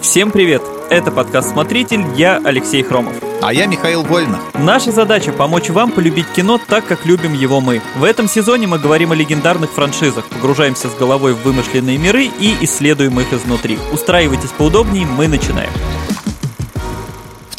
Всем привет! Это подкаст «Смотритель», я Алексей Хромов. А я Михаил Вольнов. Наша задача – помочь вам полюбить кино так, как любим его мы. В этом сезоне мы говорим о легендарных франшизах, погружаемся с головой в вымышленные миры и исследуем их изнутри. Устраивайтесь поудобнее, мы начинаем.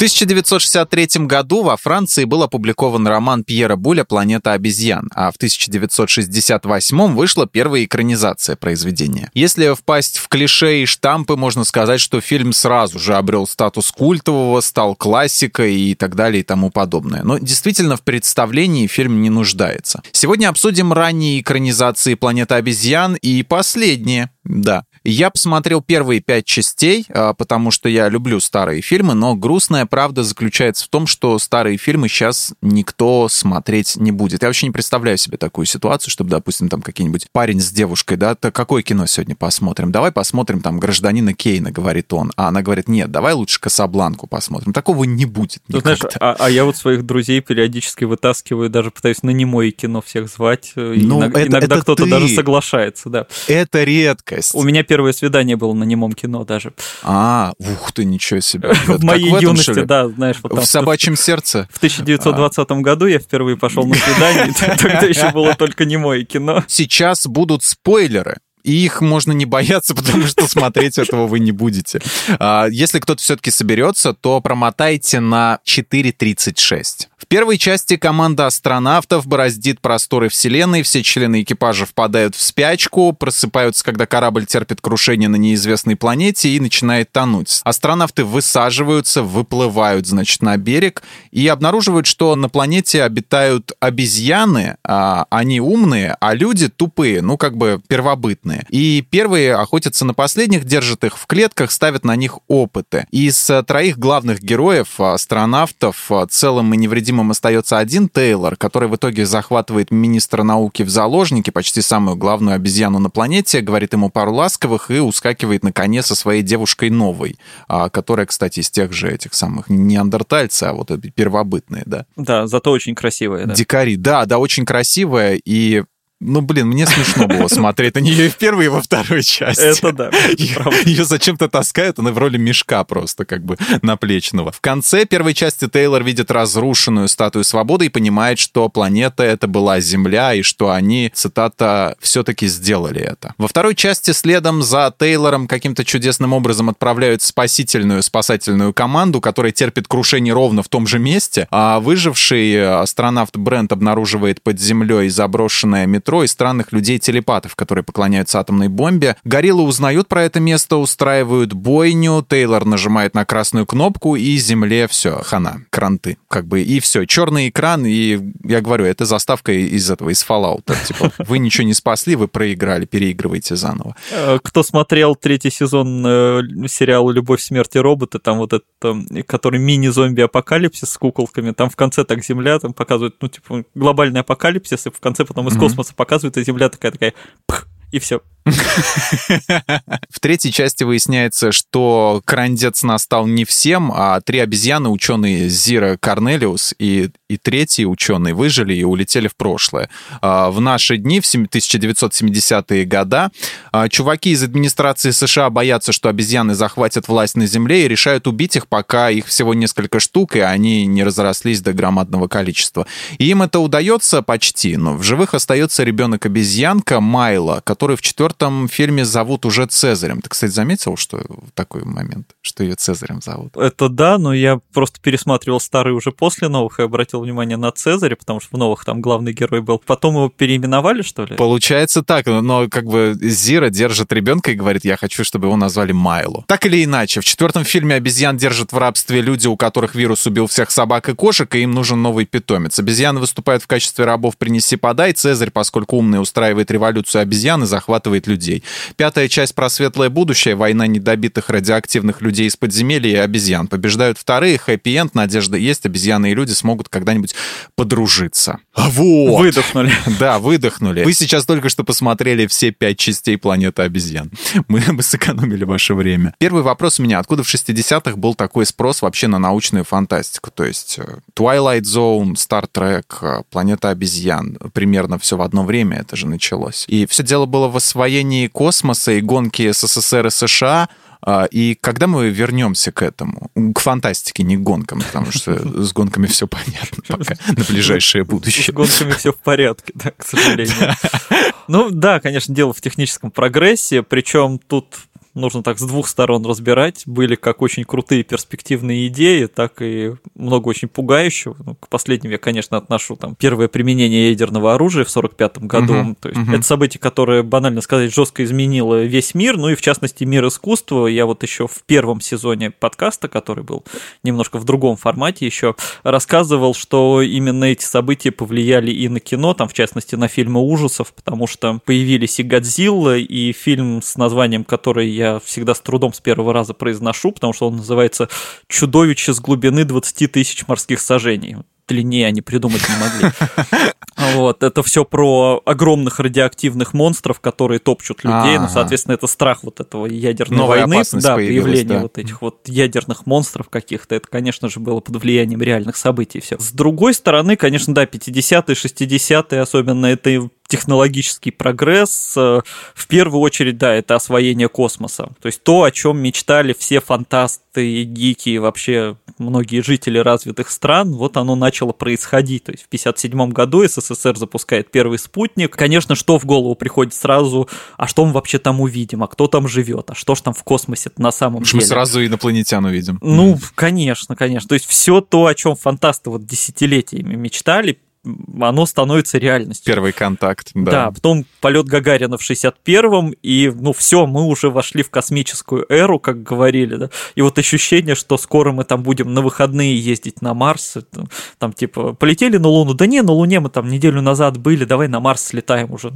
1963 году во Франции был опубликован роман Пьера Буля «Планета обезьян», а в 1968 вышла первая экранизация произведения. Если впасть в клише и штампы, можно сказать, что фильм сразу же обрел статус культового, стал классикой и так далее и тому подобное. Но действительно в представлении фильм не нуждается. Сегодня обсудим ранние экранизации «Планета обезьян» и последние. Да, я посмотрел первые пять частей, а, потому что я люблю старые фильмы, но грустная правда заключается в том, что старые фильмы сейчас никто смотреть не будет. Я вообще не представляю себе такую ситуацию, чтобы, допустим, там какой-нибудь парень с девушкой, да, то какое кино сегодня посмотрим? Давай посмотрим там «Гражданина Кейна», говорит он. А она говорит, нет, давай лучше «Касабланку» посмотрим. Такого не будет Ты знаешь, а, а я вот своих друзей периодически вытаскиваю, даже пытаюсь на немое кино всех звать. Ну, иногда это, иногда кто-то даже соглашается, да. Это редкость. У меня первое свидание было на немом кино даже. А, ух ты, ничего себе. В моей юности, да, знаешь. В собачьем сердце? В 1920 году я впервые пошел на свидание, тогда еще было только немое кино. Сейчас будут спойлеры. И их можно не бояться, потому что смотреть этого вы не будете. А, если кто-то все-таки соберется, то промотайте на 4.36. Первой части команда астронавтов бороздит просторы Вселенной, все члены экипажа впадают в спячку, просыпаются, когда корабль терпит крушение на неизвестной планете и начинает тонуть. Астронавты высаживаются, выплывают, значит, на берег и обнаруживают, что на планете обитают обезьяны, а они умные, а люди тупые, ну, как бы первобытные. И первые охотятся на последних, держат их в клетках, ставят на них опыты. Из троих главных героев, астронавтов, целым и невредимым невредимым остается один Тейлор, который в итоге захватывает министра науки в заложники, почти самую главную обезьяну на планете, говорит ему пару ласковых и ускакивает на коне со своей девушкой новой, а, которая, кстати, из тех же этих самых неандертальцы, а вот первобытные, да. Да, зато очень красивая, да. Дикари, да, да, очень красивая, и ну, блин, мне смешно было смотреть на нее и в первой, и во второй части. Это да. Ее зачем-то таскают, она в роли мешка просто, как бы, наплечного. В конце первой части Тейлор видит разрушенную статую свободы и понимает, что планета это была Земля, и что они, цитата, все-таки сделали это. Во второй части следом за Тейлором каким-то чудесным образом отправляют спасительную спасательную команду, которая терпит крушение ровно в том же месте, а выживший астронавт Брент обнаруживает под землей заброшенное метро метро и странных людей-телепатов, которые поклоняются атомной бомбе. Гориллы узнают про это место, устраивают бойню, Тейлор нажимает на красную кнопку, и земле все, хана, кранты, как бы, и все, черный экран, и я говорю, это заставка из этого, из Fallout, типа, вы ничего не спасли, вы проиграли, переигрывайте заново. Э, кто смотрел третий сезон э, сериала «Любовь, смерти роботы», там вот это, который мини-зомби-апокалипсис с куколками, там в конце так земля, там показывают, ну, типа, глобальный апокалипсис, и в конце потом из космоса показывают, и Земля такая такая, и все. В третьей части выясняется, что крандец настал не всем, а три обезьяны, ученые Зира Корнелиус и, и третий ученый выжили и улетели в прошлое. А, в наши дни, в 1970-е года, а, чуваки из администрации США боятся, что обезьяны захватят власть на Земле и решают убить их, пока их всего несколько штук, и они не разрослись до громадного количества. И им это удается почти, но в живых остается ребенок-обезьянка Майла, который в четвертом четвертом фильме зовут уже Цезарем. Ты, кстати, заметил, что такой момент, что ее Цезарем зовут? Это да, но я просто пересматривал старые уже после новых и обратил внимание на Цезаря, потому что в новых там главный герой был. Потом его переименовали, что ли? Получается так, но как бы Зира держит ребенка и говорит, я хочу, чтобы его назвали Майло. Так или иначе, в четвертом фильме обезьян держат в рабстве люди, у которых вирус убил всех собак и кошек, и им нужен новый питомец. Обезьяны выступают в качестве рабов «принеси-подай». Цезарь, поскольку умный, устраивает революцию обезьян и захватывает захватывает людей. Пятая часть про светлое будущее, война недобитых радиоактивных людей из подземелья и обезьян. Побеждают вторые, хэппи-энд, надежда есть, обезьяны и люди смогут когда-нибудь подружиться. А вот! Выдохнули. Да, выдохнули. Вы сейчас только что посмотрели все пять частей планеты обезьян. Мы бы сэкономили ваше время. Первый вопрос у меня. Откуда в 60-х был такой спрос вообще на научную фантастику? То есть э, Twilight Zone, Star Trek, э, Планета обезьян. Примерно все в одно время это же началось. И все дело было в освоении освоении космоса и гонки СССР и США А, и когда мы вернемся к этому, к фантастике, не к гонкам, потому что с гонками все понятно пока на ближайшее будущее. С гонками все в порядке, да, к сожалению. Ну да, конечно, дело в техническом прогрессе, причем тут нужно так с двух сторон разбирать. Были как очень крутые перспективные идеи, так и много очень пугающего. Ну, к последним я, конечно, отношу там первое применение ядерного оружия в 45 году. Угу, То есть угу. это событие, которое, банально сказать, жестко изменило весь мир, ну и в частности мир искусства. Я вот еще в первом сезоне подкаста, который был немножко в другом формате, еще рассказывал, что именно эти события повлияли и на кино, там в частности на фильмы ужасов, потому что появились и Годзилла, и фильм с названием, который я всегда с трудом с первого раза произношу, потому что он называется «Чудовище с глубины 20 тысяч морских сажений» длиннее они придумать не могли. Вот, это все про огромных радиоактивных монстров, которые топчут людей. Ну, соответственно, это страх вот этого ядерной Новая войны, да, появление да. вот этих вот ядерных монстров каких-то. Это, конечно же, было под влиянием реальных событий. Все. С другой стороны, конечно, да, 50-е, 60-е, особенно это технологический прогресс, э, в первую очередь, да, это освоение космоса. То есть то, о чем мечтали все фантасты, гики и вообще многие жители развитых стран, вот оно начало происходить. То есть в 1957 году СССР запускает первый спутник. Конечно, что в голову приходит сразу, а что мы вообще там увидим, а кто там живет, а что ж там в космосе на самом деле. Мы сразу инопланетян увидим. Ну, конечно, конечно. То есть все то, о чем фантасты вот десятилетиями мечтали, оно становится реальностью. Первый контакт, да. Да, потом полет Гагарина в 61-м, и, ну, все, мы уже вошли в космическую эру, как говорили, да, и вот ощущение, что скоро мы там будем на выходные ездить на Марс, там, там типа, полетели на Луну, да не, на Луне мы там неделю назад были, давай на Марс слетаем уже.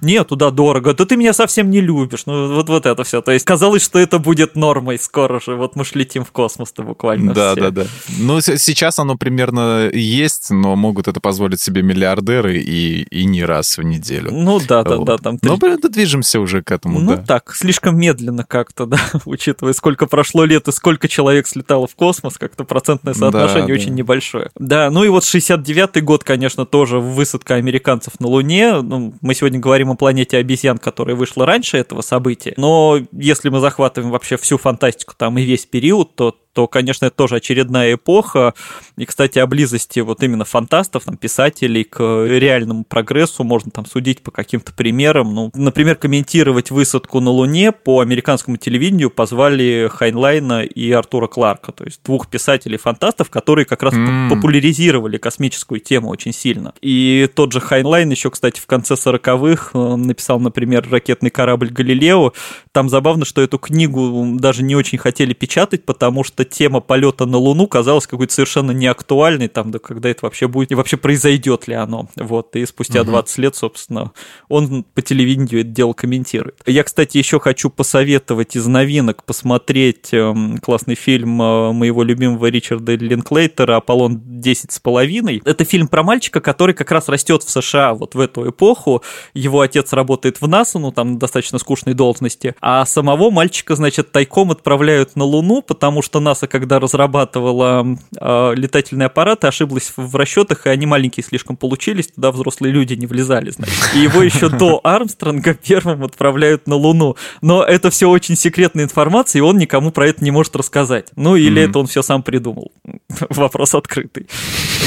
Не, туда дорого, да ты меня совсем не любишь, ну, вот, вот это все, то есть казалось, что это будет нормой скоро же, вот мы ж летим в космос-то буквально Да, все. да, да. Ну, сейчас оно примерно есть, но могут это позволить позволить себе миллиардеры и, и не раз в неделю. Ну да, да, вот. да. Там три... Но движемся уже к этому, Ну да. так, слишком медленно как-то, да, учитывая, сколько прошло лет и сколько человек слетало в космос, как-то процентное соотношение да, очень да. небольшое. Да, ну и вот 69-й год, конечно, тоже высадка американцев на Луне. Ну, мы сегодня говорим о планете обезьян, которая вышла раньше этого события, но если мы захватываем вообще всю фантастику там и весь период, то то, конечно, это тоже очередная эпоха. И, кстати, о близости вот именно фантастов, там, писателей к реальному прогрессу можно там судить по каким-то примерам. Ну, например, комментировать высадку на Луне по американскому телевидению позвали Хайнлайна и Артура Кларка, то есть двух писателей-фантастов, которые как раз mm. популяризировали космическую тему очень сильно. И тот же Хайнлайн еще, кстати, в конце 40-х э, написал, например, ракетный корабль Галилео. Там забавно, что эту книгу даже не очень хотели печатать, потому что тема полета на Луну казалась какой-то совершенно неактуальной, там, да когда это вообще будет, и вообще произойдет ли оно. Вот, и спустя угу. 20 лет, собственно, он по телевидению это дело комментирует. Я, кстати, еще хочу посоветовать из новинок посмотреть эм, классный фильм э, моего любимого Ричарда Линклейтера «Аполлон 10 с половиной». Это фильм про мальчика, который как раз растет в США вот в эту эпоху. Его отец работает в НАСА, ну, там достаточно скучной должности, а самого мальчика, значит, тайком отправляют на Луну, потому что НАСА когда разрабатывала э, летательные аппараты, ошиблась в расчетах, и они маленькие слишком получились, туда взрослые люди не влезали, значит. И его еще до Армстронга первым отправляют на Луну. Но это все очень секретная информация, и он никому про это не может рассказать. Ну, или mm-hmm. это он все сам придумал. Вопрос открытый.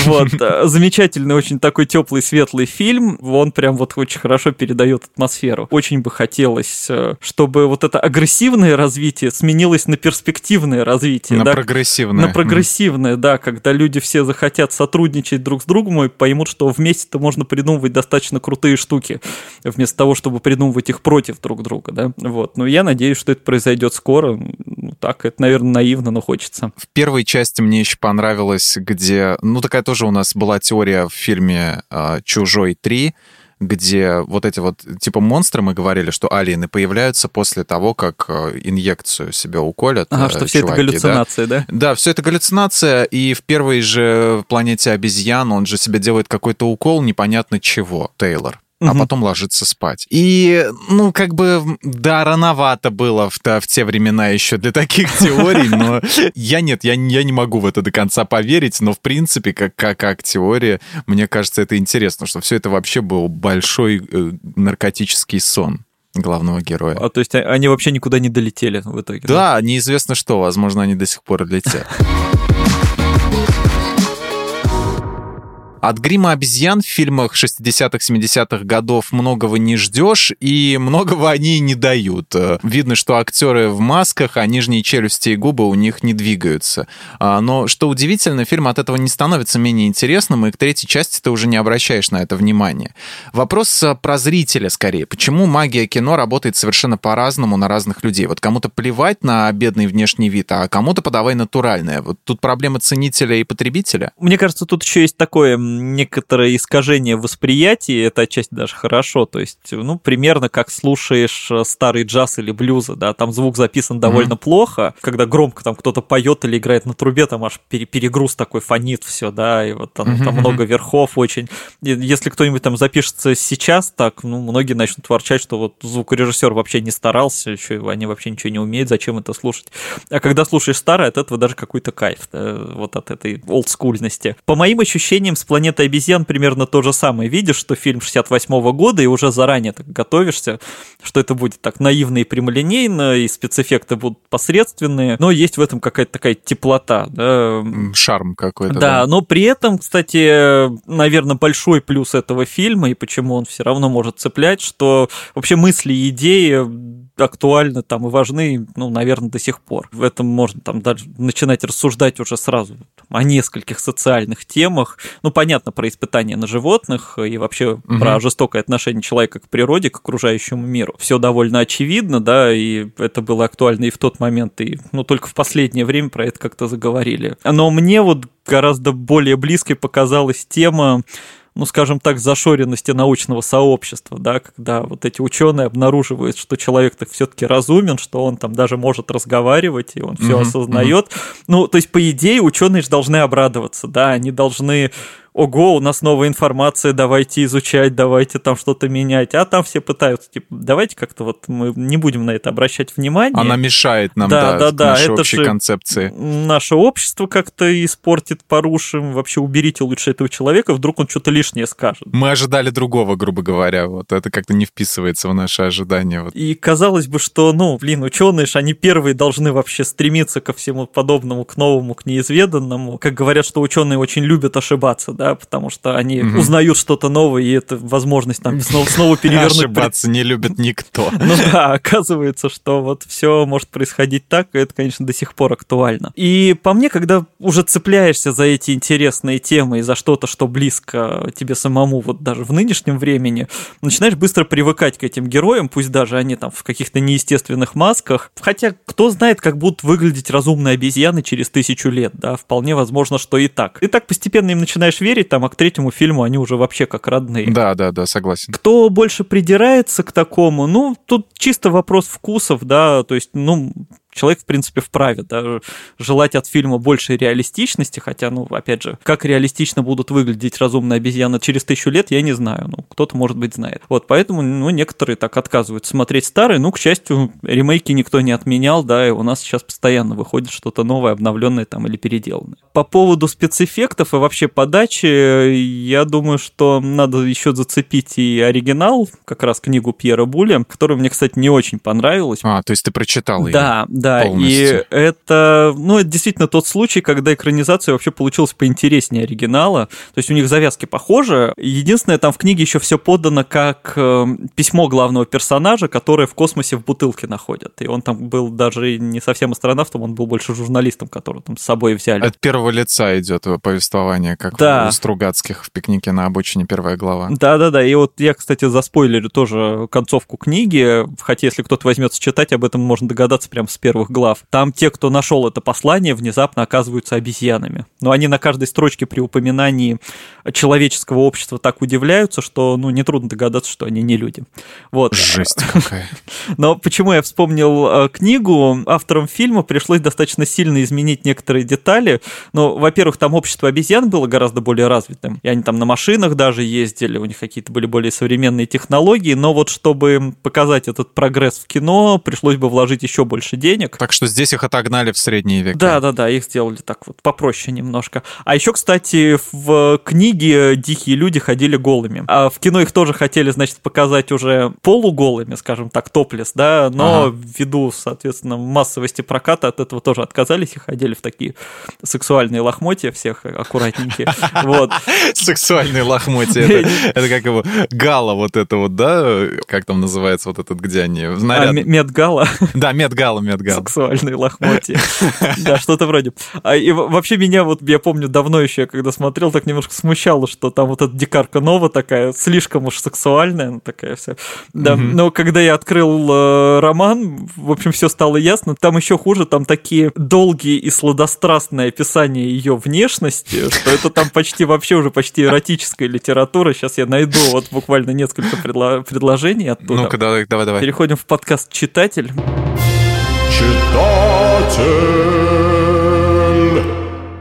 Вот. Э, замечательный, очень такой теплый, светлый фильм. Он прям вот очень хорошо передает атмосферу. Очень бы хотелось, э, чтобы вот это агрессивное развитие сменилось на перспективное развитие на да, прогрессивное. На прогрессивное, да, когда люди все захотят сотрудничать друг с другом и поймут, что вместе-то можно придумывать достаточно крутые штуки, вместо того, чтобы придумывать их против друг друга, да, вот. Но я надеюсь, что это произойдет скоро. Ну, так, это, наверное, наивно, но хочется. В первой части мне еще понравилось, где, ну, такая тоже у нас была теория в фильме «Чужой 3», где вот эти вот, типа монстры, мы говорили, что алиены появляются после того, как э, инъекцию себя уколят. Ага, что все чуваки, это галлюцинация, да? да? Да, все это галлюцинация, и в первой же планете обезьян он же себе делает какой-то укол непонятно чего, Тейлор а потом ложиться спать. И, ну, как бы, да, рановато было в, в те времена еще для таких теорий, но я нет, я, я не могу в это до конца поверить, но, в принципе, как, как, как теория, мне кажется, это интересно, что все это вообще был большой э, наркотический сон. главного героя. А то есть а, они вообще никуда не долетели в итоге? Да, да? неизвестно что, возможно, они до сих пор летят. От грима обезьян в фильмах 60-х, 70-х годов многого не ждешь, и многого они не дают. Видно, что актеры в масках, а нижние челюсти и губы у них не двигаются. А, но, что удивительно, фильм от этого не становится менее интересным, и к третьей части ты уже не обращаешь на это внимания. Вопрос про зрителя скорее. Почему магия кино работает совершенно по-разному на разных людей? Вот кому-то плевать на бедный внешний вид, а кому-то подавай натуральное. Вот тут проблема ценителя и потребителя. Мне кажется, тут еще есть такое некоторое искажение восприятия, это отчасти даже хорошо, то есть, ну, примерно как слушаешь э, старый джаз или блюза, да, там звук записан довольно mm-hmm. плохо, когда громко там кто-то поет или играет на трубе, там аж перегруз такой фонит все, да, и вот там, mm-hmm. там много верхов очень. И если кто-нибудь там запишется сейчас, так, ну, многие начнут ворчать, что вот звукорежиссер вообще не старался, еще они вообще ничего не умеют, зачем это слушать. А когда слушаешь старое, от этого даже какой-то кайф, да, вот от этой олдскульности. По моим ощущениям, с планетой обезьян примерно то же самое. Видишь, что фильм 68 -го года, и уже заранее так готовишься, что это будет так наивно и прямолинейно, и спецэффекты будут посредственные, но есть в этом какая-то такая теплота. Да. Шарм какой-то. Да, да, но при этом, кстати, наверное, большой плюс этого фильма, и почему он все равно может цеплять, что вообще мысли и идеи актуальны там и важны, ну, наверное, до сих пор. В этом можно там даже начинать рассуждать уже сразу там, о нескольких социальных темах. Ну, понятно, про испытания на животных и вообще угу. про жестокое отношение человека к природе, к окружающему миру. Все довольно очевидно, да, и это было актуально и в тот момент, и ну, только в последнее время про это как-то заговорили. Но мне вот гораздо более близкой показалась тема ну, скажем так, зашоренности научного сообщества, да, когда вот эти ученые обнаруживают, что человек так все-таки разумен, что он там даже может разговаривать, и он все mm-hmm, осознает. Mm-hmm. Ну, то есть, по идее, ученые же должны обрадоваться, да, они должны ого, у нас новая информация, давайте изучать, давайте там что-то менять. А там все пытаются, типа, давайте как-то вот мы не будем на это обращать внимание. Она мешает нам, да, да, да, нашей это общей же концепции. Наше общество как-то испортит, порушим. Вообще уберите лучше этого человека, вдруг он что-то лишнее скажет. Мы ожидали другого, грубо говоря. Вот это как-то не вписывается в наши ожидания. Вот. И казалось бы, что, ну, блин, ученые же, они первые должны вообще стремиться ко всему подобному, к новому, к неизведанному. Как говорят, что ученые очень любят ошибаться, да, потому что они угу. узнают что-то новое, и это возможность там снова, снова перевернуть. Ошибаться не любит никто. Ну да, оказывается, что вот все может происходить так, и это, конечно, до сих пор актуально. И по мне, когда уже цепляешься за эти интересные темы и за что-то, что близко тебе самому, вот даже в нынешнем времени, начинаешь быстро привыкать к этим героям, пусть даже они там в каких-то неестественных масках. Хотя, кто знает, как будут выглядеть разумные обезьяны через тысячу лет, да, вполне возможно, что и так. И так постепенно им начинаешь верить, там, а к третьему фильму они уже вообще как родные. Да, да, да, согласен. Кто больше придирается к такому, ну, тут чисто вопрос вкусов, да, то есть, ну, человек, в принципе, вправе да, желать от фильма большей реалистичности, хотя, ну, опять же, как реалистично будут выглядеть разумные обезьяны через тысячу лет, я не знаю, ну, кто-то, может быть, знает. Вот, поэтому, ну, некоторые так отказываются смотреть старые, ну, к счастью, ремейки никто не отменял, да, и у нас сейчас постоянно выходит что-то новое, обновленное там или переделанное. По поводу спецэффектов и вообще подачи, я думаю, что надо еще зацепить и оригинал, как раз книгу Пьера Буля, которая мне, кстати, не очень понравилась. А, то есть ты прочитал ее? Да, да, полностью. и это, ну, это действительно тот случай, когда экранизация вообще получилась поинтереснее оригинала. То есть у них завязки похожи. Единственное, там в книге еще все подано как э, письмо главного персонажа, которое в космосе в бутылке находят. И он там был даже не совсем астронавтом, он был больше журналистом, которого там с собой взяли. От первого лица идет повествование, как да. у Стругацких в пикнике на обочине первая глава. Да, да, да. И вот я, кстати, заспойлерю тоже концовку книги. Хотя, если кто-то возьмется читать, об этом можно догадаться прямо с первого первых глав, там те, кто нашел это послание, внезапно оказываются обезьянами. Но они на каждой строчке при упоминании человеческого общества так удивляются, что, ну, нетрудно догадаться, что они не люди. Вот. Жесть какая. Но почему я вспомнил э, книгу, авторам фильма пришлось достаточно сильно изменить некоторые детали. Ну, во-первых, там общество обезьян было гораздо более развитым, и они там на машинах даже ездили, у них какие-то были более современные технологии, но вот чтобы показать этот прогресс в кино, пришлось бы вложить еще больше денег. Так что здесь их отогнали в средние века. Да, да, да, их сделали так вот попроще немножко. А еще, кстати, в книге «Дикие люди» ходили голыми. А в кино их тоже хотели, значит, показать уже полуголыми, скажем так, топлес, да, но ага. ввиду, соответственно, массовости проката от этого тоже отказались и ходили в такие сексуальные лохмотья всех аккуратненькие. Вот. Сексуальные лохмотья. Это как его гала вот это вот, да? Как там называется вот этот, где они? А, медгала. Да, медгала, медгала. Сексуальные лохмотья. Да, что-то вроде. А, и вообще меня вот, я помню, давно еще, когда смотрел, так немножко смущало, что там вот эта дикарка Нова такая, слишком уж сексуальная, такая вся. Да, но когда я открыл э, роман, в общем, все стало ясно. Там еще хуже, там такие долгие и сладострастные описания ее внешности, что это там почти вообще уже почти эротическая литература. Сейчас я найду вот буквально несколько предло- предложений оттуда. Ну-ка, давай, давай, давай. Переходим в подкаст «Читатель».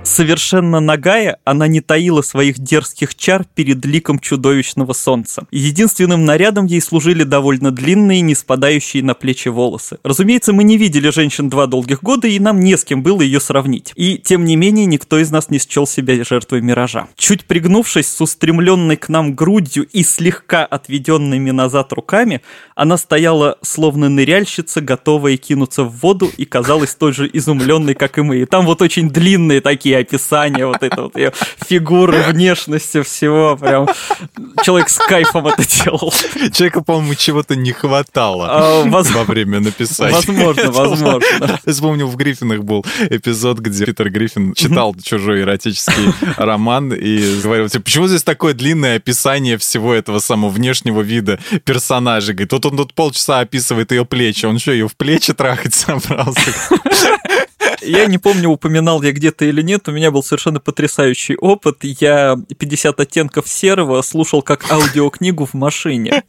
Совершенно нагая, она не таила своих дерзких чар перед ликом чудовищного солнца. Единственным нарядом ей служили довольно длинные, не спадающие на плечи волосы. Разумеется, мы не видели женщин два долгих года, и нам не с кем было ее сравнить. И, тем не менее, никто из нас не счел себя жертвой миража. Чуть пригнувшись с устремленной к нам грудью и слегка отведенными назад руками, она стояла словно ныряльщица, готовая кинуться в воду, и казалась той же изумленной, как и мы. И там вот очень длинные такие описание вот этой вот ее фигуры, внешности, всего. Прям человек с кайфом это делал. Человеку, по-моему, чего-то не хватало а, воз... во время написания. Возможно, возможно. Я вспомнил, в Гриффинах был эпизод, где Питер Гриффин читал чужой эротический роман и говорил, типа, почему здесь такое длинное описание всего этого самого внешнего вида персонажа? Говорит, вот он тут полчаса описывает ее плечи, он что, ее в плечи трахать собрался? Я не помню, упоминал я где-то или нет, у меня был совершенно потрясающий опыт. Я 50 оттенков серого слушал как аудиокнигу в машине.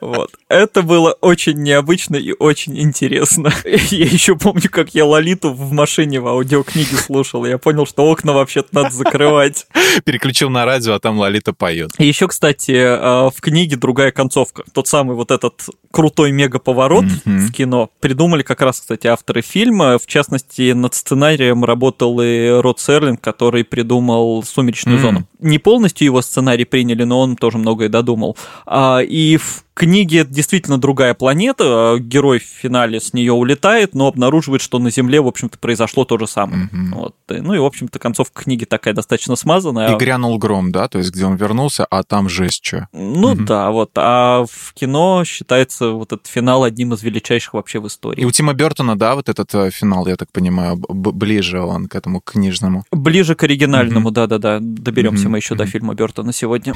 Вот. Это было очень необычно и очень интересно. Я еще помню, как я Лолиту в машине в аудиокниге слушал. Я понял, что окна вообще-то надо закрывать. Переключил на радио, а там Лолита поет. Еще, кстати, а, в книге другая концовка. Тот самый вот этот крутой мега-поворот mm-hmm. в кино придумали как раз, кстати, авторы фильма. В частности, над сценарием работал и Род Серлинг, который придумал «Сумеречную mm-hmm. зону». Не полностью его сценарий приняли, но он тоже многое додумал. А, и в книге это действительно другая планета, герой в финале с нее улетает, но обнаруживает, что на Земле, в общем-то, произошло то же самое. Mm-hmm. Вот. Ну и, в общем-то, концовка книги такая достаточно смазанная. И грянул гром, да? То есть, где он вернулся, а там жесть что. Ну mm-hmm. да, вот. А в кино считается вот этот финал одним из величайших вообще в истории. И у Тима Бертона, да, вот этот э, финал, я так понимаю, ближе он к этому книжному. Ближе к оригинальному, mm-hmm. да-да-да. Доберемся mm-hmm. мы еще mm-hmm. до фильма Бертона сегодня.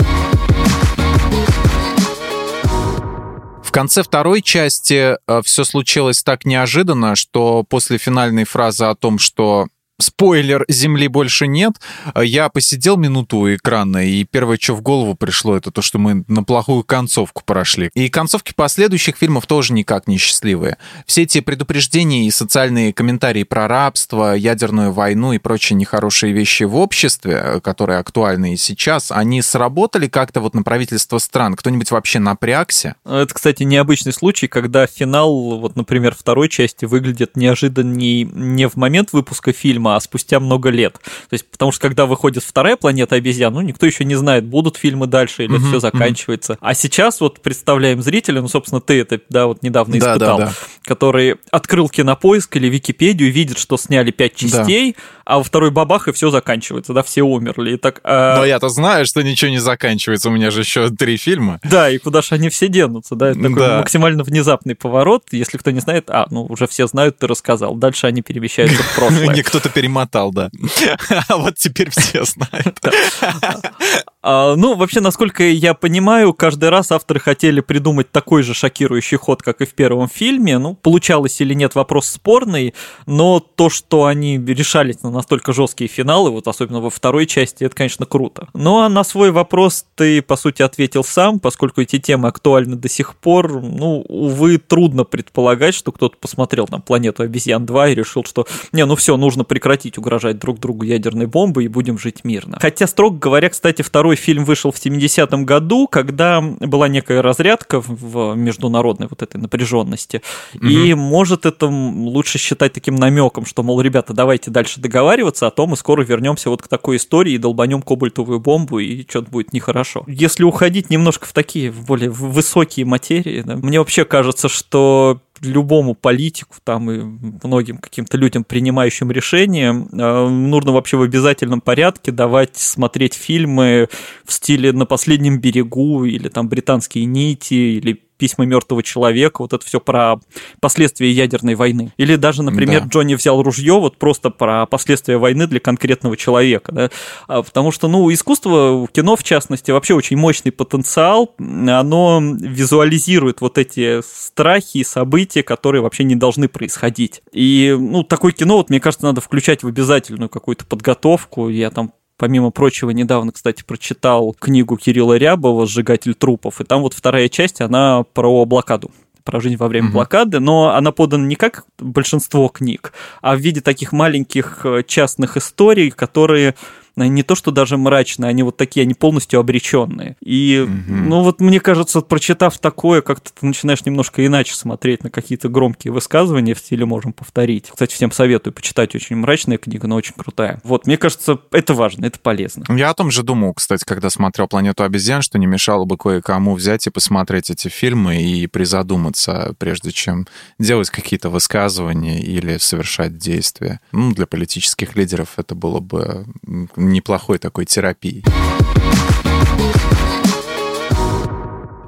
Конце второй части э, все случилось так неожиданно, что после финальной фразы о том, что спойлер, Земли больше нет. Я посидел минуту у экрана, и первое, что в голову пришло, это то, что мы на плохую концовку прошли. И концовки последующих фильмов тоже никак не счастливые. Все эти предупреждения и социальные комментарии про рабство, ядерную войну и прочие нехорошие вещи в обществе, которые актуальны и сейчас, они сработали как-то вот на правительство стран? Кто-нибудь вообще напрягся? Это, кстати, необычный случай, когда финал, вот, например, второй части выглядит неожиданней не в момент выпуска фильма, фильма, а спустя много лет. То есть, потому что когда выходит вторая планета обезьян, ну, никто еще не знает, будут фильмы дальше или uh-huh, все заканчивается. Uh-huh. А сейчас вот представляем зрителя, ну, собственно, ты это, да, вот недавно да, испытал, да, да. который открыл кинопоиск или Википедию, видит, что сняли пять частей, да. А во второй бабах и все заканчивается, да, все умерли. И так, а... Но я-то знаю, что ничего не заканчивается, у меня же еще три фильма. Да, и куда же они все денутся, да, это такой да. максимально внезапный поворот, если кто не знает, а, ну, уже все знают, ты рассказал, дальше они перемещаются в прошлое. Не кто-то перемотал, да. А вот теперь все знают. А, ну, вообще, насколько я понимаю, каждый раз авторы хотели придумать такой же шокирующий ход, как и в первом фильме. Ну, получалось или нет, вопрос спорный, но то, что они решались на настолько жесткие финалы, вот особенно во второй части, это, конечно, круто. Ну, а на свой вопрос ты, по сути, ответил сам, поскольку эти темы актуальны до сих пор. Ну, увы, трудно предполагать, что кто-то посмотрел там «Планету обезьян 2» и решил, что, не, ну все, нужно прекратить угрожать друг другу ядерной бомбой и будем жить мирно. Хотя, строго говоря, кстати, второй первый фильм вышел в 70-м году, когда была некая разрядка в международной вот этой напряженности. Угу. И может это лучше считать таким намеком, что, мол, ребята, давайте дальше договариваться, а то мы скоро вернемся вот к такой истории и долбанем кобальтовую бомбу, и что-то будет нехорошо. Если уходить немножко в такие в более высокие материи, да, мне вообще кажется, что любому политику там и многим каким-то людям, принимающим решения, э, нужно вообще в обязательном порядке давать смотреть фильмы в стиле «На последнем берегу» или там «Британские нити» или письма мертвого человека, вот это все про последствия ядерной войны. Или даже, например, да. Джонни взял ружье, вот просто про последствия войны для конкретного человека. Да? А, потому что, ну, искусство, кино в частности, вообще очень мощный потенциал, оно визуализирует вот эти страхи и события, которые вообще не должны происходить. И, ну, такое кино, вот, мне кажется, надо включать в обязательную какую-то подготовку. Я там Помимо прочего, недавно, кстати, прочитал книгу Кирилла Рябова «Сжигатель трупов», и там вот вторая часть, она про блокаду про жизнь во время mm-hmm. блокады, но она подана не как большинство книг, а в виде таких маленьких э, частных историй, которые не то, что даже мрачные, они вот такие, они полностью обреченные. И, угу. ну вот мне кажется, прочитав такое, как-то ты начинаешь немножко иначе смотреть на какие-то громкие высказывания в стиле «можем повторить». Кстати, всем советую почитать, очень мрачная книга, но очень крутая. Вот, мне кажется, это важно, это полезно. Я о том же думал, кстати, когда смотрел «Планету обезьян», что не мешало бы кое-кому взять и посмотреть эти фильмы и призадуматься, прежде чем делать какие-то высказывания или совершать действия. Ну, для политических лидеров это было бы неплохой такой терапией.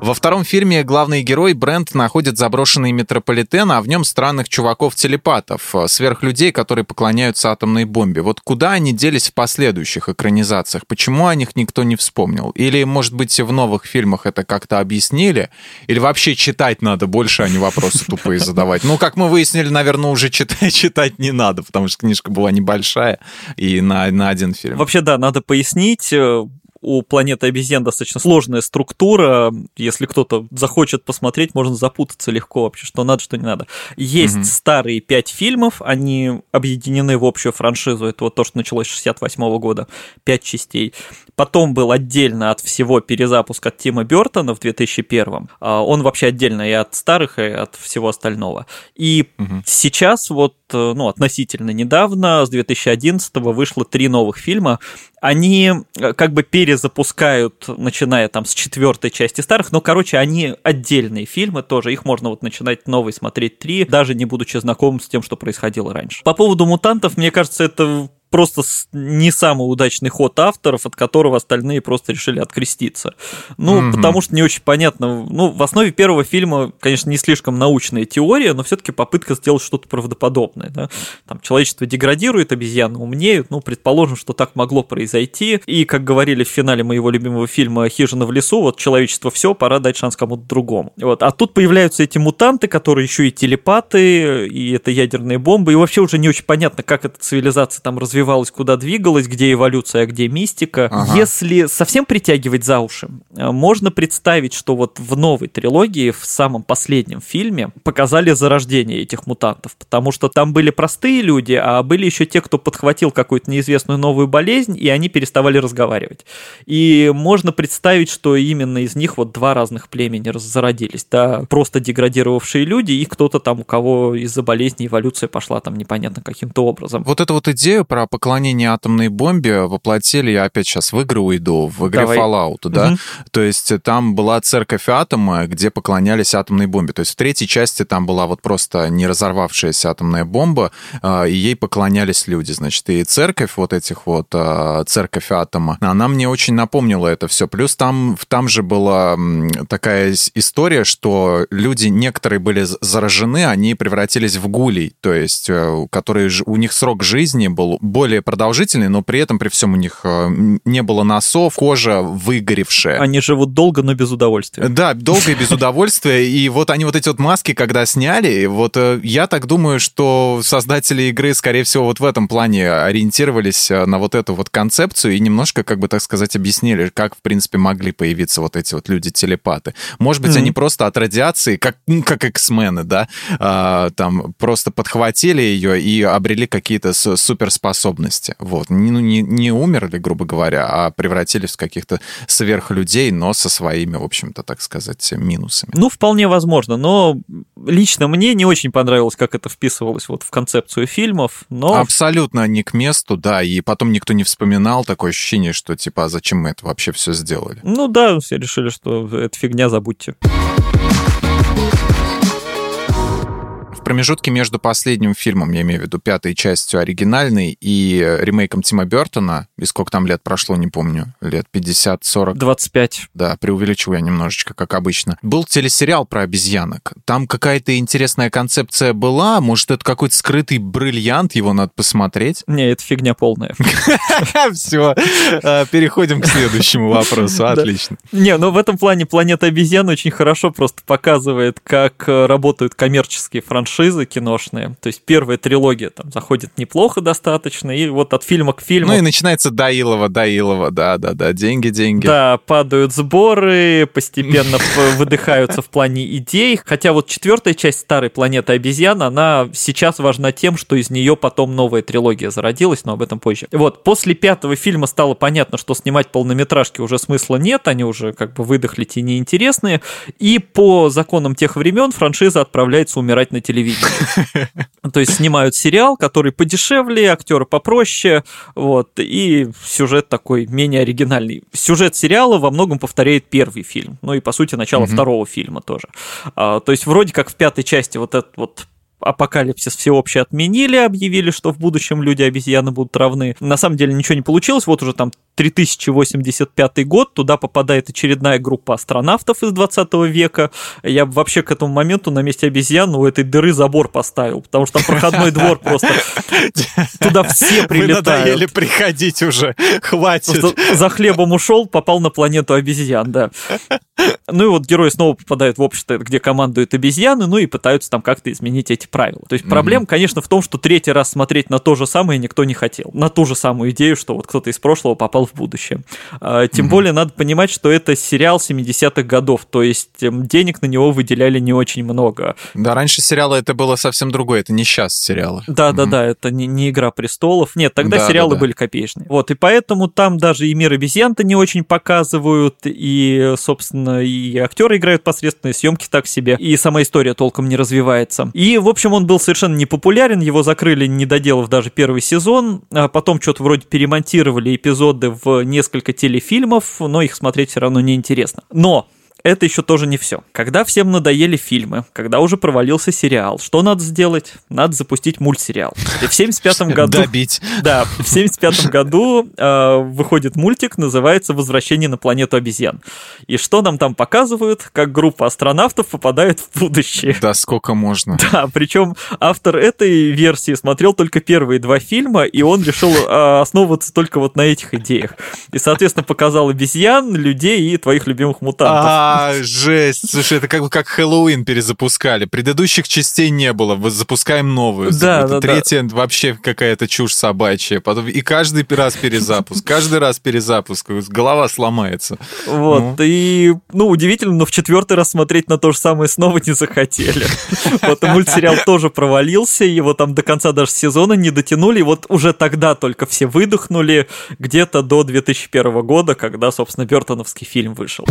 Во втором фильме главный герой Брент находит заброшенный метрополитен, а в нем странных чуваков-телепатов, сверхлюдей, которые поклоняются атомной бомбе. Вот куда они делись в последующих экранизациях? Почему о них никто не вспомнил? Или, может быть, в новых фильмах это как-то объяснили? Или вообще читать надо больше, а не вопросы тупые задавать? Ну, как мы выяснили, наверное, уже читать, читать не надо, потому что книжка была небольшая и на, на один фильм. Вообще, да, надо пояснить э, у планеты обезьян достаточно сложная структура. Если кто-то захочет посмотреть, можно запутаться легко вообще, что надо, что не надо. Есть угу. старые пять фильмов, они объединены в общую франшизу. Это вот то, что началось с 68 года. Пять частей. Потом был отдельно от всего перезапуск от Тима Бертона в 2001. А, он вообще отдельно и от старых, и от всего остального. И угу. сейчас вот, э, ну, относительно недавно, с 2011 вышло три новых фильма. Они э, как бы перезапускают, начиная там с четвертой части старых, но, короче, они отдельные фильмы тоже, их можно вот начинать новый смотреть три, даже не будучи знакомым с тем, что происходило раньше. По поводу мутантов, мне кажется, это просто не самый удачный ход авторов, от которого остальные просто решили откреститься. Ну, mm-hmm. потому что не очень понятно. Ну, в основе первого фильма, конечно, не слишком научная теория, но все-таки попытка сделать что-то правдоподобное. Да? Там человечество деградирует, обезьяны умнеют. Ну, предположим, что так могло произойти. И, как говорили в финале моего любимого фильма «Хижина в лесу», вот человечество все, пора дать шанс кому-то другому. Вот. А тут появляются эти мутанты, которые еще и телепаты, и это ядерные бомбы, и вообще уже не очень понятно, как эта цивилизация там развивается развивалась, куда двигалась, где эволюция, а где мистика. Ага. Если совсем притягивать за уши, э, можно представить, что вот в новой трилогии, в самом последнем фильме, показали зарождение этих мутантов, потому что там были простые люди, а были еще те, кто подхватил какую-то неизвестную новую болезнь, и они переставали разговаривать. И можно представить, что именно из них вот два разных племени зародились, да, просто деградировавшие люди и кто-то там, у кого из-за болезни эволюция пошла там непонятно каким-то образом. Вот эта вот идея про поклонение атомной бомбе воплотили, я опять сейчас в игры уйду, в игре Давай. Fallout, да? Угу. То есть там была церковь атома, где поклонялись атомной бомбе. То есть в третьей части там была вот просто не разорвавшаяся атомная бомба, а, и ей поклонялись люди. Значит, и церковь вот этих вот, а, церковь атома, она мне очень напомнила это все. Плюс там, там же была такая история, что люди, некоторые были заражены, они превратились в гулей, то есть э, которые у них срок жизни был более продолжительный, но при этом при всем у них э, не было носов, кожа выгоревшая. Они живут долго, но без удовольствия. Да, долго и без удовольствия. И вот они вот эти вот маски, когда сняли, вот э, я так думаю, что создатели игры, скорее всего, вот в этом плане ориентировались э, на вот эту вот концепцию и немножко, как бы так сказать, объяснили, как, в принципе, могли появиться вот эти вот люди-телепаты. Может быть, mm-hmm. они просто от радиации, как, ну, как X-мены, да, а, там просто подхватили ее и обрели какие-то суперспособности способности. Вот. Не, ну, не, не умерли, грубо говоря, а превратились в каких-то сверхлюдей, но со своими, в общем-то, так сказать, минусами. Ну, вполне возможно, но лично мне не очень понравилось, как это вписывалось вот в концепцию фильмов, но... Абсолютно не к месту, да, и потом никто не вспоминал, такое ощущение, что типа, а зачем мы это вообще все сделали? Ну да, все решили, что это фигня, забудьте. Промежутке между последним фильмом, я имею в виду пятой частью оригинальной, и э, ремейком Тима Бертона, и сколько там лет прошло, не помню, лет 50, 40. 25. Да, преувеличил я немножечко, как обычно. Был телесериал про обезьянок. Там какая-то интересная концепция была, может, это какой-то скрытый бриллиант, его надо посмотреть? Не, это фигня полная. Все, э, переходим к следующему вопросу, отлично. Не, ну в этом плане «Планета обезьян» очень хорошо просто показывает, как э, работают коммерческие франшизы франшизы киношные. То есть первая трилогия там заходит неплохо достаточно, и вот от фильма к фильму... Ну и начинается Даилова, Даилова, да-да-да, деньги, деньги. Да, падают сборы, постепенно выдыхаются в плане идей. Хотя вот четвертая часть старой планеты обезьян, она сейчас важна тем, что из нее потом новая трилогия зародилась, но об этом позже. Вот, после пятого фильма стало понятно, что снимать полнометражки уже смысла нет, они уже как бы выдохли те неинтересные, и по законам тех времен франшиза отправляется умирать на телевидении телевидении. То есть снимают сериал, который подешевле, актеры попроще, вот, и сюжет такой менее оригинальный. Сюжет сериала во многом повторяет первый фильм, ну и, по сути, начало второго фильма тоже. А, то есть вроде как в пятой части вот этот вот апокалипсис всеобщий отменили, объявили, что в будущем люди-обезьяны будут равны. На самом деле ничего не получилось, вот уже там 3085 год, туда попадает очередная группа астронавтов из 20 века. Я вообще к этому моменту на месте обезьян у этой дыры забор поставил, потому что там проходной двор просто. Туда все прилетают. Вы надоели приходить уже, хватит. За хлебом ушел, попал на планету обезьян, да. Ну и вот герои снова попадают в общество, где командуют обезьяны, ну и пытаются там как-то изменить эти правила. То есть проблема, конечно, в том, что третий раз смотреть на то же самое никто не хотел. На ту же самую идею, что вот кто-то из прошлого попал в будущее. А, тем более надо понимать, что это сериал 70-х годов, то есть эм, денег на него выделяли не очень много. Да, раньше сериала это было совсем другое, это не сейчас сериалы. Да-да-да, mm-hmm. это не, не «Игра престолов». Нет, тогда да, сериалы да, да. были копеечные. Вот, и поэтому там даже и «Мир обезьян»-то не очень показывают, и, собственно, и актеры играют посредственно, и съемки так себе, и сама история толком не развивается. И, в общем, он был совершенно непопулярен, его закрыли, не доделав даже первый сезон, а потом что-то вроде перемонтировали эпизоды в несколько телефильмов, но их смотреть все равно неинтересно. Но это еще тоже не все. Когда всем надоели фильмы, когда уже провалился сериал, что надо сделать? Надо запустить мультсериал. И в 75 году... Добить. Да, в 75 году э, выходит мультик, называется «Возвращение на планету обезьян». И что нам там показывают? Как группа астронавтов попадает в будущее. Да, сколько можно. Да, причем автор этой версии смотрел только первые два фильма, и он решил э, основываться только вот на этих идеях. И, соответственно, показал обезьян, людей и твоих любимых мутантов. А, а, жесть. Слушай, это как бы как Хэллоуин перезапускали. Предыдущих частей не было. Запускаем новую. Да, да, Третья да. вообще какая-то чушь собачья. Потом и каждый раз перезапуск. Каждый раз перезапуск. Голова сломается. Вот. Ну. И, ну, удивительно, но в четвертый раз смотреть на то же самое снова не захотели. Вот мультсериал тоже провалился. Его там до конца даже сезона не дотянули. И вот уже тогда только все выдохнули где-то до 2001 года, когда, собственно, Бертоновский фильм вышел.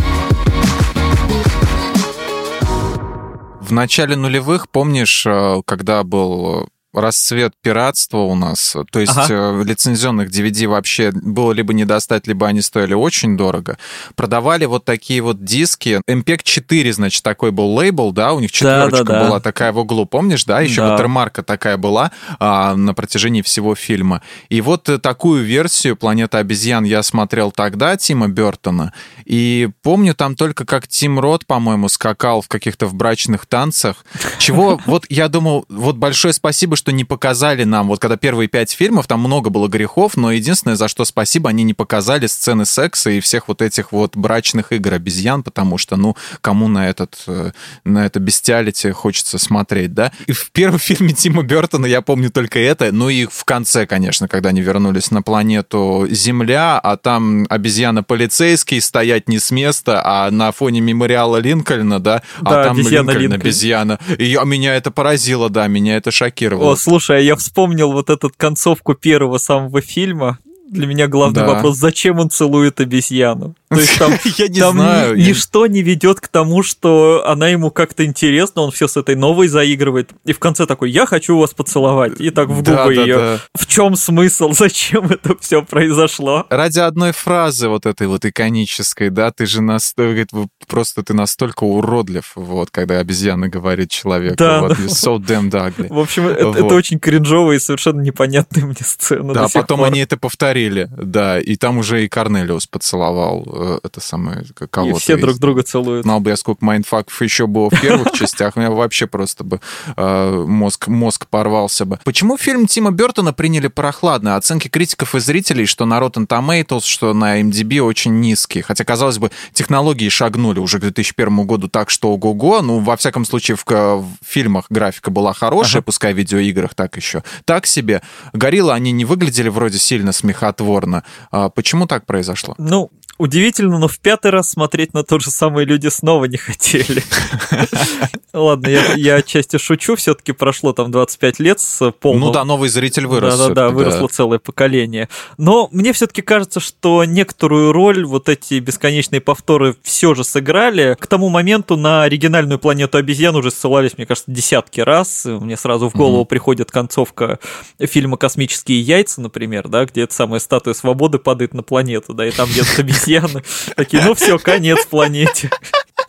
В начале нулевых, помнишь, э, когда был расцвет пиратства у нас. То есть ага. Э, лицензионных DVD вообще было либо не достать, либо они стоили очень дорого. Продавали вот такие вот диски. MPEG 4, значит, такой был лейбл, да, у них четверочка да, да, да. была такая в углу, помнишь, да? Еще да. ватермарка такая была а, на протяжении всего фильма. И вот э, такую версию «Планета обезьян» я смотрел тогда, Тима Бертона, и помню там только как Тим Рот, по-моему, скакал в каких-то в брачных танцах. Чего, вот я думал, вот большое спасибо, что не показали нам, вот когда первые пять фильмов, там много было грехов, но единственное, за что спасибо, они не показали сцены секса и всех вот этих вот брачных игр обезьян, потому что, ну, кому на этот, э, на это бестиалити хочется смотреть, да? И в первом фильме Тима Бертона я помню только это, ну и в конце, конечно, когда они вернулись на планету Земля, а там обезьяна полицейский стоять не с места, а на фоне мемориала Линкольна, да, а да а там Линкольн, обезьяна. И я, меня это поразило, да, меня это шокировало О, слушай, а я вспомнил вот эту концовку первого самого фильма, для меня главный да. вопрос, зачем он целует обезьяну? То есть там, я не там знаю, ни, я... ничто не ведет к тому, что она ему как-то интересна, он все с этой новой заигрывает. И в конце такой, я хочу вас поцеловать. И так в губы да, ее. Да, да. В чем смысл? Зачем это все произошло? Ради одной фразы вот этой вот иконической, да, ты же настолько, просто ты настолько уродлив, вот, когда обезьяна говорит человеку, да, вот, you're so damn ugly. В общем, это, вот. это очень кринжовая и совершенно непонятная мне сцена. Да, потом пор. они это повторили, да, и там уже и Корнелиус поцеловал Э, это самое кого-то. И все друг друга целуют. Знал бы я, сколько майнфаков еще было в первых частях, у меня вообще просто бы э, мозг, мозг порвался бы. Почему фильм Тима Бертона приняли прохладно? Оценки критиков и зрителей, что на Rotten Tomatoes, что на MDB очень низкие. Хотя, казалось бы, технологии шагнули уже к 2001 году так, что ого-го. Ну, во всяком случае, в, в фильмах графика была хорошая, ага. пускай в видеоиграх так еще. Так себе. Горилла, они не выглядели вроде сильно смехотворно. А почему так произошло? Ну, Удивительно, но в пятый раз смотреть на то же самое люди снова не хотели. Ладно, я, я отчасти шучу, все-таки прошло там 25 лет с полным... Ну да, новый зритель вырос. Да-да-да, выросло целое поколение. Но мне все-таки кажется, что некоторую роль вот эти бесконечные повторы все же сыграли. К тому моменту на оригинальную планету обезьян уже ссылались, мне кажется, десятки раз. Мне сразу в голову mm-hmm. приходит концовка фильма «Космические яйца», например, да, где эта самая статуя свободы падает на планету, да, и там едут обезьяны. Такие, ну все, конец планете.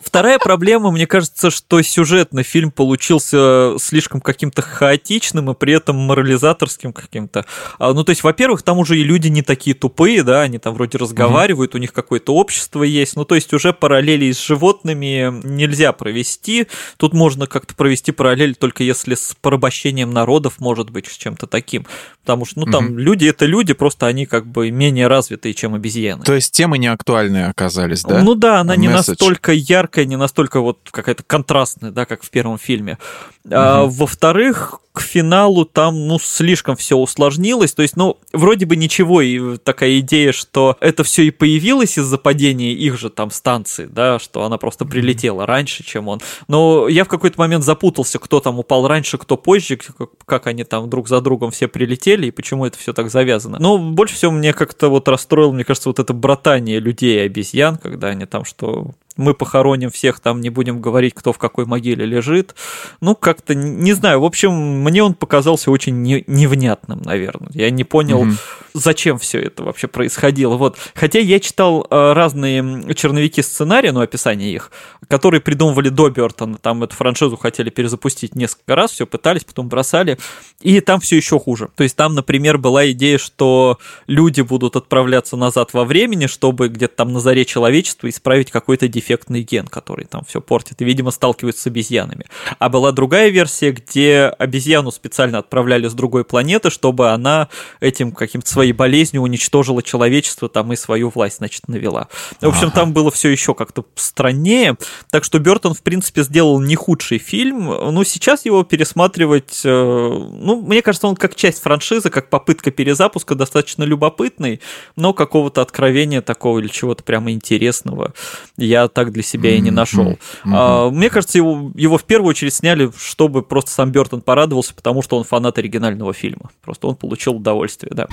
Вторая проблема, мне кажется, что сюжетно фильм получился слишком каким-то хаотичным и при этом морализаторским каким-то. А, ну, то есть, во-первых, там уже и люди не такие тупые, да, они там вроде разговаривают, у них какое-то общество есть. Ну, то есть, уже параллели с животными нельзя провести. Тут можно как-то провести параллель только если с порабощением народов, может быть, с чем-то таким. Потому что, ну, там угу. люди это люди, просто они как бы менее развитые, чем обезьяны. То есть, темы не актуальные оказались, да? Ну да, она не настолько яркая, не настолько вот какая-то контрастная, да, как в первом фильме. Угу. А, во-вторых, к финалу там, ну, слишком все усложнилось. То есть, ну, вроде бы ничего, и такая идея, что это все и появилось из-за падения их же там станции, да, что она просто прилетела раньше, чем он. Но я в какой-то момент запутался, кто там упал раньше, кто позже, как, как они там друг за другом все прилетели, и почему это все так завязано. Но больше всего мне как-то вот расстроило, мне кажется, вот это братание людей и обезьян, когда они там что мы похороним всех, там не будем говорить, кто в какой могиле лежит. Ну, как-то, не знаю, в общем, мне он показался очень не, невнятным, наверное. Я не понял, mm-hmm. зачем все это вообще происходило. Вот. Хотя я читал э, разные черновики сценария, ну, описания их, которые придумывали до Бертона. Там эту франшизу хотели перезапустить несколько раз, все пытались, потом бросали. И там все еще хуже. То есть там, например, была идея, что люди будут отправляться назад во времени, чтобы где-то там на заре человечества исправить какой-то дефект дефектный ген, который там все портит, и, видимо, сталкиваются с обезьянами. А была другая версия, где обезьяну специально отправляли с другой планеты, чтобы она этим каким-то своей болезнью уничтожила человечество там и свою власть, значит, навела. В общем, ага. там было все еще как-то страннее, так что Бертон, в принципе, сделал не худший фильм, но сейчас его пересматривать, э, ну, мне кажется, он как часть франшизы, как попытка перезапуска достаточно любопытный, но какого-то откровения такого или чего-то прямо интересного я так для себя и не нашел. А, мне кажется, его, его в первую очередь сняли, чтобы просто сам Бертон порадовался, потому что он фанат оригинального фильма. Просто он получил удовольствие, да.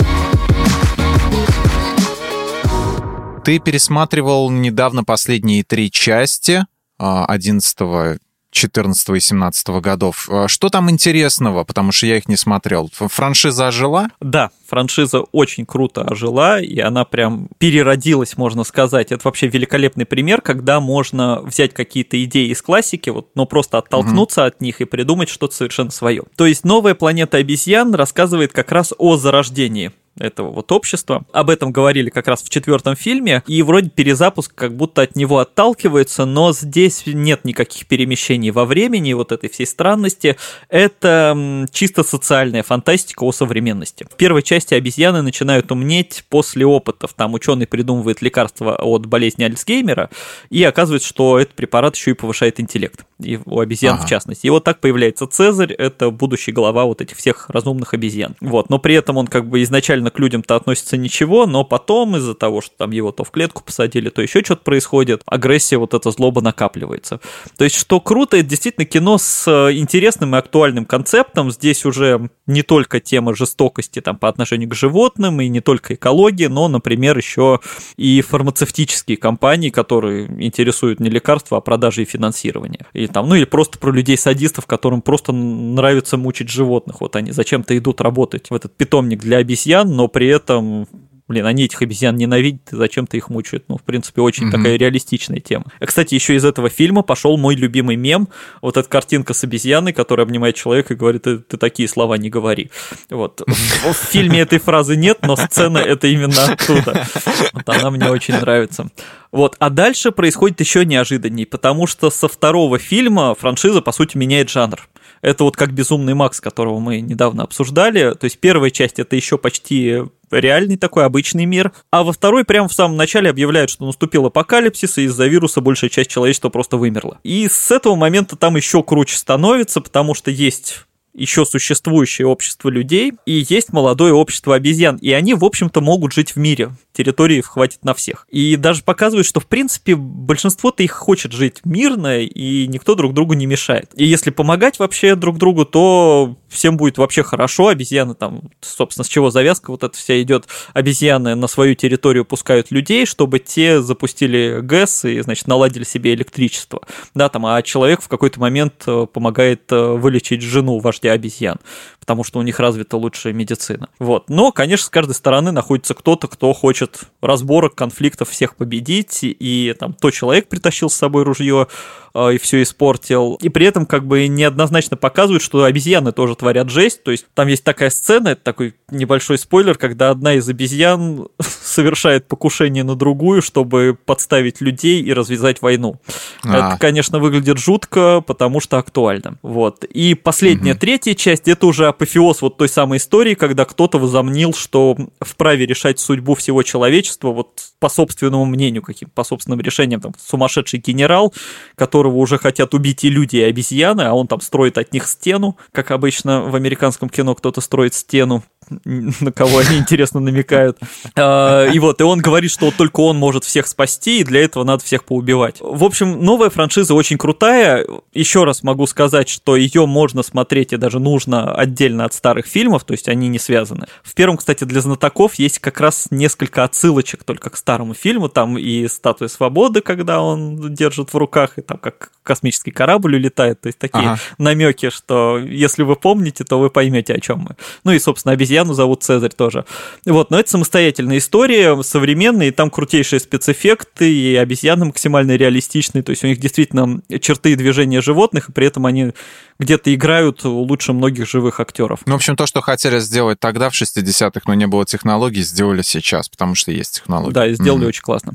Ты пересматривал недавно последние три части 11 а, 14 и 17 годов. А что там интересного, потому что я их не смотрел? Франшиза ожила? Да, франшиза очень круто ожила, и она прям переродилась, можно сказать. Это вообще великолепный пример, когда можно взять какие-то идеи из классики, вот, но просто оттолкнуться угу. от них и придумать что-то совершенно свое. То есть новая планета обезьян рассказывает как раз о зарождении этого вот общества. Об этом говорили как раз в четвертом фильме, и вроде перезапуск как будто от него отталкивается, но здесь нет никаких перемещений во времени, вот этой всей странности. Это чисто социальная фантастика о современности. В первой части обезьяны начинают умнеть после опытов. Там ученый придумывает лекарство от болезни Альцгеймера, и оказывается, что этот препарат еще и повышает интеллект. И у обезьян ага. в частности. И вот так появляется Цезарь, это будущий глава вот этих всех разумных обезьян. Вот, но при этом он как бы изначально изначально к людям-то относится ничего, но потом из-за того, что там его то в клетку посадили, то еще что-то происходит, агрессия, вот эта злоба накапливается. То есть, что круто, это действительно кино с э, интересным и актуальным концептом. Здесь уже не только тема жестокости там, по отношению к животным, и не только экология, но, например, еще и фармацевтические компании, которые интересуют не лекарства, а продажи и финансирование. И там, ну или просто про людей-садистов, которым просто нравится мучить животных. Вот они зачем-то идут работать в этот питомник для обезьян, но при этом блин, они этих обезьян ненавидят, и зачем-то их мучают. Ну, в принципе, очень mm-hmm. такая реалистичная тема. Кстати, еще из этого фильма пошел мой любимый мем, вот эта картинка с обезьяной, которая обнимает человека и говорит, ты, ты такие слова не говори. Вот. В фильме этой фразы нет, но сцена это именно оттуда. Вот она мне очень нравится. Вот, а дальше происходит еще неожиданней, потому что со второго фильма франшиза, по сути, меняет жанр. Это вот как «Безумный Макс», которого мы недавно обсуждали. То есть первая часть — это еще почти реальный такой обычный мир. А во второй прямо в самом начале объявляют, что наступил апокалипсис, и из-за вируса большая часть человечества просто вымерла. И с этого момента там еще круче становится, потому что есть еще существующее общество людей, и есть молодое общество обезьян, и они, в общем-то, могут жить в мире. Территории хватит на всех. И даже показывают, что, в принципе, большинство-то их хочет жить мирно, и никто друг другу не мешает. И если помогать вообще друг другу, то всем будет вообще хорошо. Обезьяны там, собственно, с чего завязка вот эта вся идет. Обезьяны на свою территорию пускают людей, чтобы те запустили ГЭС и, значит, наладили себе электричество. Да, там, а человек в какой-то момент э, помогает э, вылечить жену вождя вождя обезьян, потому что у них развита лучшая медицина. Вот. Но, конечно, с каждой стороны находится кто-то, кто хочет разборок, конфликтов всех победить, и там то человек притащил с собой ружье, а, и все испортил. И при этом как бы неоднозначно показывают, что обезьяны тоже творят жесть. То есть там есть такая сцена, это такой небольшой спойлер, когда одна из обезьян совершает покушение на другую, чтобы подставить людей и развязать войну. А. Это, конечно, выглядит жутко, потому что актуально. Вот. И последняя, угу. третья часть, это уже апофеоз вот той самой истории, когда кто-то возомнил, что вправе решать судьбу всего человечества вот по собственному мнению, каким по собственным решениям, там, сумасшедший генерал, которого уже хотят убить и люди, и обезьяны, а он там строит от них стену, как обычно в американском кино кто-то строит стену, на кого они, интересно, намекают. А, и вот, и он говорит, что только он может всех спасти, и для этого надо всех поубивать. В общем, новая франшиза очень крутая. Еще раз могу сказать, что ее можно смотреть и даже нужно отдельно от старых фильмов, то есть они не связаны. В первом, кстати, для знатоков есть как раз несколько отсылочек только к старому фильму. Там и «Статуя свободы», когда он держит в руках, и там как космический корабль улетает. То есть такие ага. намеки, что если вы помните, то вы поймете, о чем мы. Ну и, собственно, обезьяну зовут Цезарь тоже. Вот, но это самостоятельная история, современная, и там крутейшие спецэффекты, и обезьяны максимально реалистичные, то есть у них действительно черты и движения животных, и при этом они где-то играют лучше многих живых актеров. Ну, в общем, то, что хотели сделать тогда, в 60-х, но не было технологий, сделали сейчас, потому что есть технологии. Да, и сделали mm-hmm. очень классно.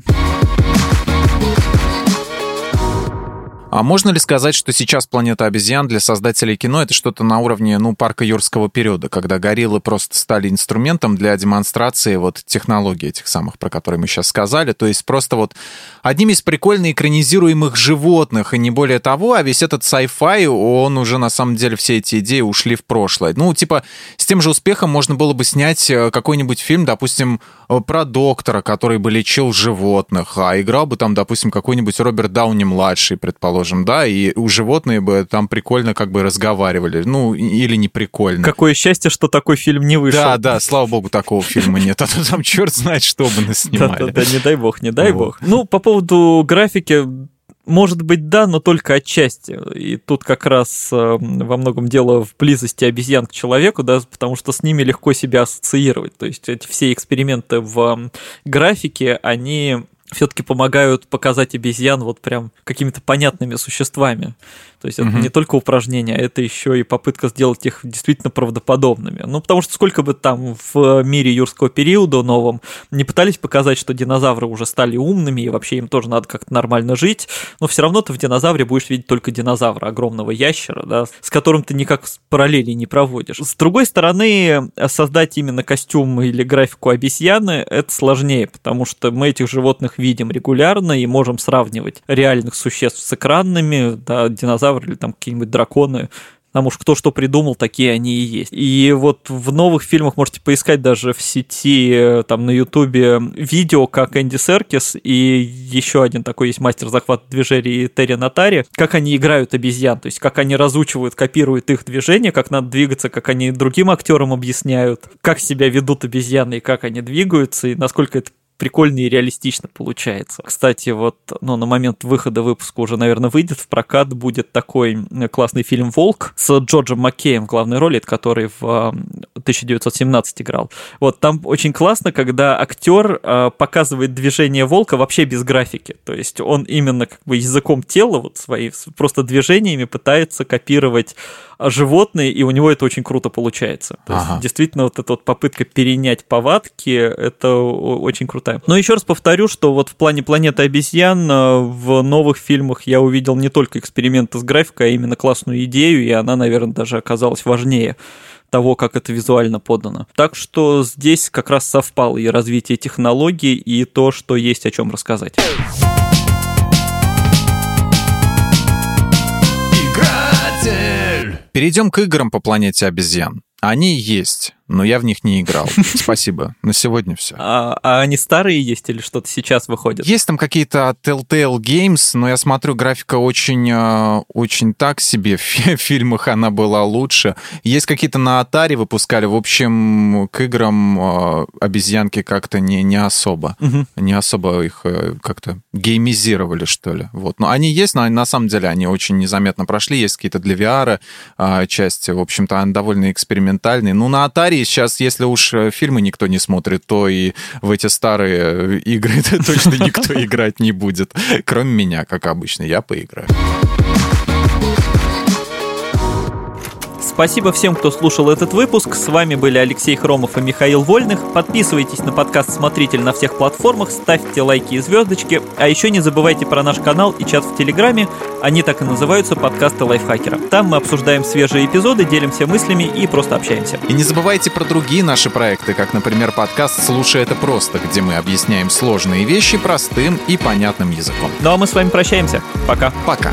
А можно ли сказать, что сейчас «Планета обезьян» для создателей кино это что-то на уровне, ну, парка юрского периода, когда гориллы просто стали инструментом для демонстрации вот технологий этих самых, про которые мы сейчас сказали, то есть просто вот одним из прикольно экранизируемых животных, и не более того, а весь этот sci-fi, он уже на самом деле все эти идеи ушли в прошлое. Ну, типа, с тем же успехом можно было бы снять э, какой-нибудь фильм, допустим, э, про доктора, который бы лечил животных, а играл бы там, допустим, какой-нибудь Роберт Дауни-младший, предположим, предположим, да, и у животные бы там прикольно как бы разговаривали, ну, или не прикольно. Какое счастье, что такой фильм не вышел. Да, да, слава богу, такого фильма нет, а то там черт знает, что бы наснимали. Да-да-да, не дай бог, не дай бог. Ну, по поводу графики, может быть, да, но только отчасти. И тут как раз э, во многом дело в близости обезьян к человеку, да, потому что с ними легко себя ассоциировать. То есть эти все эксперименты в графике, они все-таки помогают показать обезьян вот прям какими-то понятными существами. То есть это угу. не только упражнение, а это еще и попытка сделать их действительно правдоподобными. Ну, потому что сколько бы там в мире юрского периода новом не пытались показать, что динозавры уже стали умными, и вообще им тоже надо как-то нормально жить, но все равно ты в динозавре будешь видеть только динозавра, огромного ящера, да, с которым ты никак параллели не проводишь. С другой стороны, создать именно костюм или графику обезьяны это сложнее, потому что мы этих животных видим регулярно и можем сравнивать реальных существ с экранными, да, динозавры или там какие-нибудь драконы, Потому что кто что придумал, такие они и есть. И вот в новых фильмах можете поискать даже в сети, э, там на Ютубе видео, как Энди Серкис и еще один такой есть мастер захвата движений Терри Натари, как они играют обезьян, то есть как они разучивают, копируют их движения, как надо двигаться, как они другим актерам объясняют, как себя ведут обезьяны и как они двигаются, и насколько это прикольно и реалистично получается. Кстати, вот ну, на момент выхода выпуска уже, наверное, выйдет в прокат, будет такой классный фильм «Волк» с Джорджем Маккеем в главной роли, который в 1917 играл. Вот там очень классно, когда актер э, показывает движение волка вообще без графики. То есть он именно как бы языком тела, вот свои просто движениями пытается копировать животные, и у него это очень круто получается. То ага. есть, действительно, вот эта вот попытка перенять повадки, это очень крутая. Но еще раз повторю, что вот в плане «Планеты обезьян» э, в новых фильмах я увидел не только эксперименты с графикой, а именно классную идею, и она, наверное, даже оказалась важнее того, как это визуально подано. Так что здесь как раз совпало и развитие технологий, и то, что есть о чем рассказать. Перейдем к играм по планете обезьян. Они есть но я в них не играл. Спасибо. На сегодня все. А, а они старые есть или что-то сейчас выходит? Есть там какие-то Telltale Games, но я смотрю, графика очень, э, очень так себе. В фильмах она была лучше. Есть какие-то на Atari выпускали. В общем, к играм э, обезьянки как-то не, не особо. Угу. Не особо их э, как-то геймизировали, что ли. Вот. Но они есть, но на самом деле они очень незаметно прошли. Есть какие-то для VR части. В общем-то, они довольно экспериментальные. Ну, на Atari сейчас, если уж э, фильмы никто не смотрит, то и в эти старые э, игры точно никто играть не будет. Кроме меня, как обычно, я поиграю. Спасибо всем, кто слушал этот выпуск. С вами были Алексей Хромов и Михаил Вольных. Подписывайтесь на подкаст «Смотритель» на всех платформах, ставьте лайки и звездочки. А еще не забывайте про наш канал и чат в Телеграме. Они так и называются «Подкасты лайфхакера». Там мы обсуждаем свежие эпизоды, делимся мыслями и просто общаемся. И не забывайте про другие наши проекты, как, например, подкаст «Слушай это просто», где мы объясняем сложные вещи простым и понятным языком. Ну а мы с вами прощаемся. Пока. Пока.